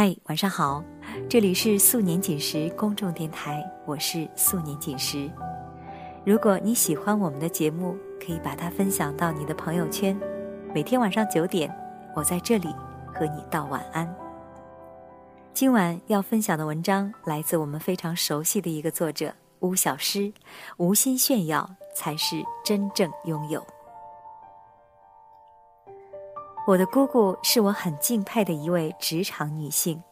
嗨，晚上好，这里是素年锦时公众电台，我是素年锦时。如果你喜欢我们的节目，可以把它分享到你的朋友圈。每天晚上九点，我在这里和你道晚安。今晚要分享的文章来自我们非常熟悉的一个作者巫小诗，无心炫耀才是真正拥有。我的姑姑是我很敬佩的一位职场女性，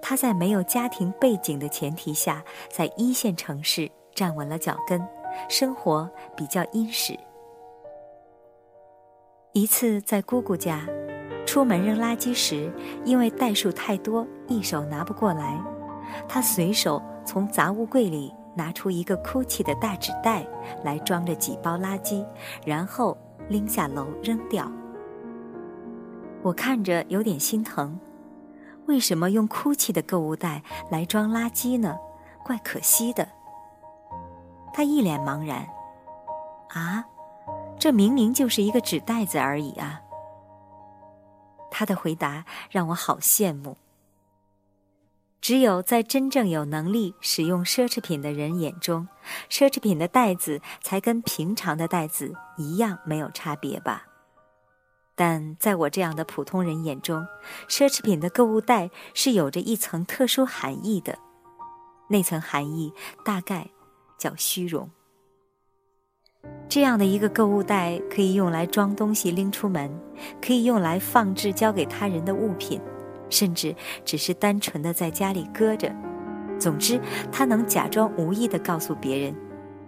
她在没有家庭背景的前提下，在一线城市站稳了脚跟，生活比较殷实。一次在姑姑家，出门扔垃圾时，因为袋数太多，一手拿不过来，她随手从杂物柜里拿出一个哭泣的大纸袋来装着几包垃圾，然后拎下楼扔掉。我看着有点心疼，为什么用哭泣的购物袋来装垃圾呢？怪可惜的。他一脸茫然，啊，这明明就是一个纸袋子而已啊！他的回答让我好羡慕。只有在真正有能力使用奢侈品的人眼中，奢侈品的袋子才跟平常的袋子一样没有差别吧。但在我这样的普通人眼中，奢侈品的购物袋是有着一层特殊含义的，那层含义大概叫虚荣。这样的一个购物袋可以用来装东西拎出门，可以用来放置交给他人的物品，甚至只是单纯的在家里搁着。总之，它能假装无意的告诉别人：“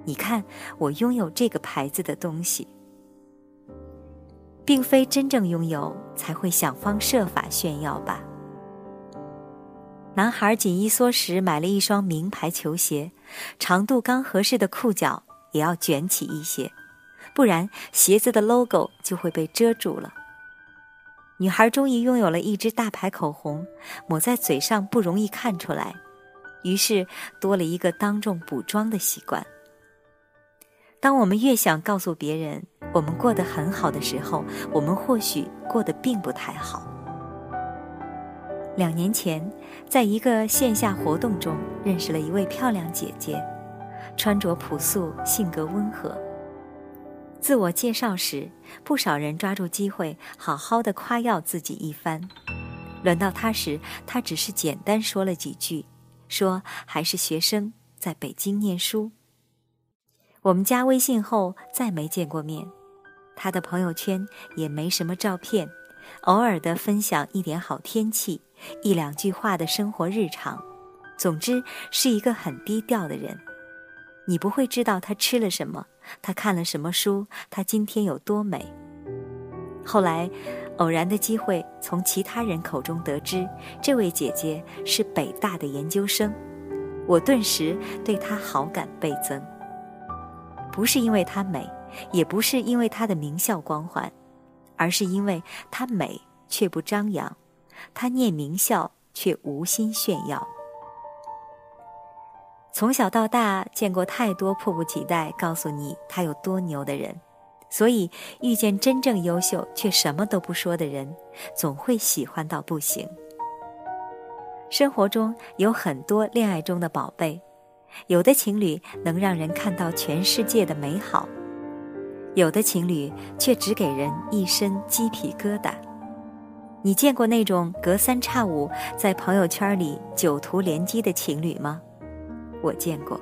你看，我拥有这个牌子的东西。”并非真正拥有才会想方设法炫耀吧。男孩紧衣缩食买了一双名牌球鞋，长度刚合适的裤脚也要卷起一些，不然鞋子的 logo 就会被遮住了。女孩终于拥有了一支大牌口红，抹在嘴上不容易看出来，于是多了一个当众补妆的习惯。当我们越想告诉别人我们过得很好的时候，我们或许过得并不太好。两年前，在一个线下活动中认识了一位漂亮姐姐，穿着朴素，性格温和。自我介绍时，不少人抓住机会好好的夸耀自己一番。轮到她时，她只是简单说了几句，说还是学生，在北京念书。我们加微信后再没见过面，他的朋友圈也没什么照片，偶尔的分享一点好天气，一两句话的生活日常，总之是一个很低调的人。你不会知道他吃了什么，他看了什么书，他今天有多美。后来，偶然的机会从其他人口中得知，这位姐姐是北大的研究生，我顿时对她好感倍增。不是因为她美，也不是因为她的名校光环，而是因为她美却不张扬，她念名校却无心炫耀。从小到大见过太多迫不及待告诉你他有多牛的人，所以遇见真正优秀却什么都不说的人，总会喜欢到不行。生活中有很多恋爱中的宝贝。有的情侣能让人看到全世界的美好，有的情侣却只给人一身鸡皮疙瘩。你见过那种隔三差五在朋友圈里九图连击的情侣吗？我见过，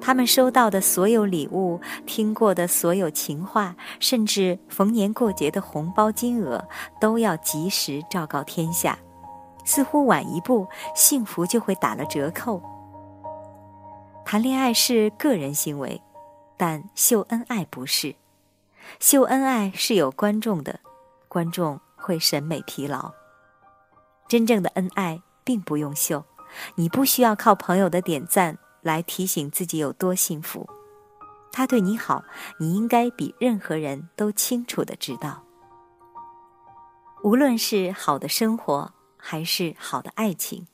他们收到的所有礼物、听过的所有情话，甚至逢年过节的红包金额，都要及时昭告天下，似乎晚一步，幸福就会打了折扣。谈恋爱是个人行为，但秀恩爱不是。秀恩爱是有观众的，观众会审美疲劳。真正的恩爱并不用秀，你不需要靠朋友的点赞来提醒自己有多幸福。他对你好，你应该比任何人都清楚的知道。无论是好的生活，还是好的爱情。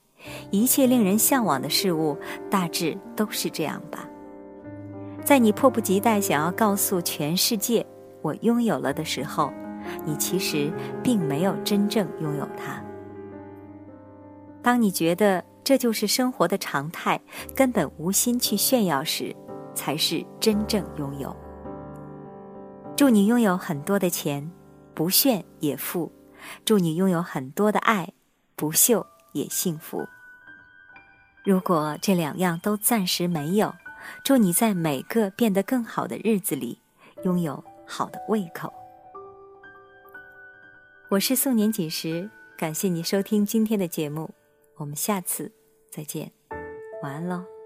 一切令人向往的事物，大致都是这样吧。在你迫不及待想要告诉全世界“我拥有了”的时候，你其实并没有真正拥有它。当你觉得这就是生活的常态，根本无心去炫耀时，才是真正拥有。祝你拥有很多的钱，不炫也富；祝你拥有很多的爱，不秀也幸福。如果这两样都暂时没有，祝你在每个变得更好的日子里，拥有好的胃口。我是素年锦时，感谢你收听今天的节目，我们下次再见，晚安喽。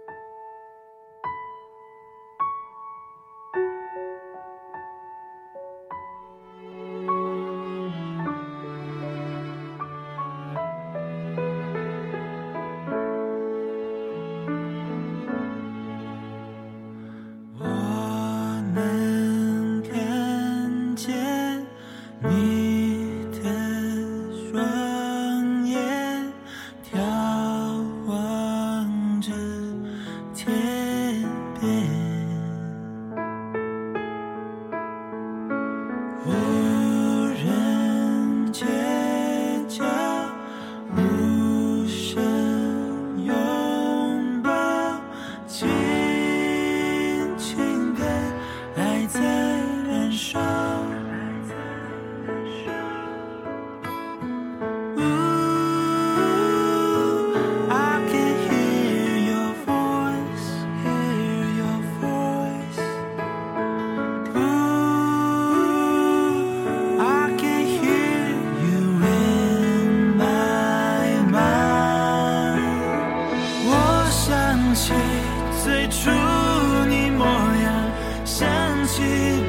起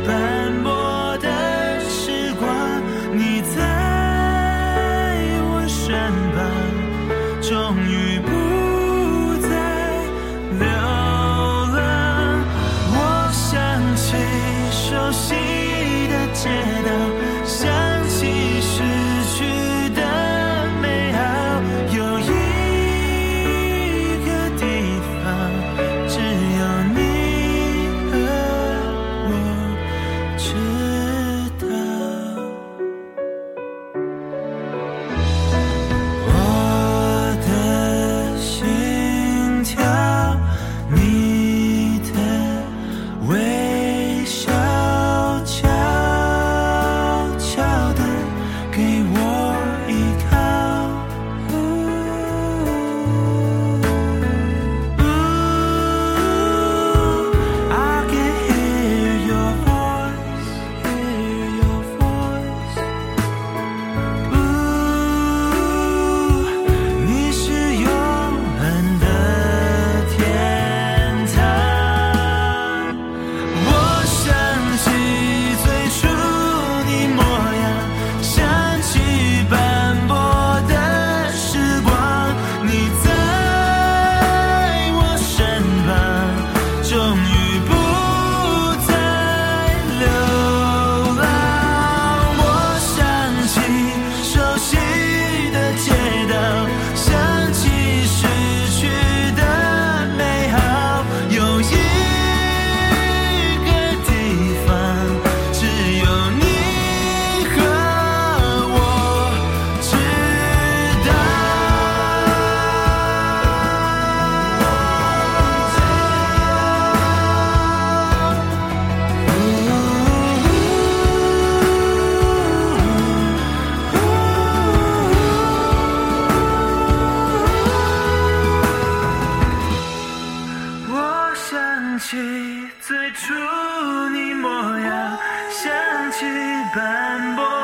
斑驳去斑驳。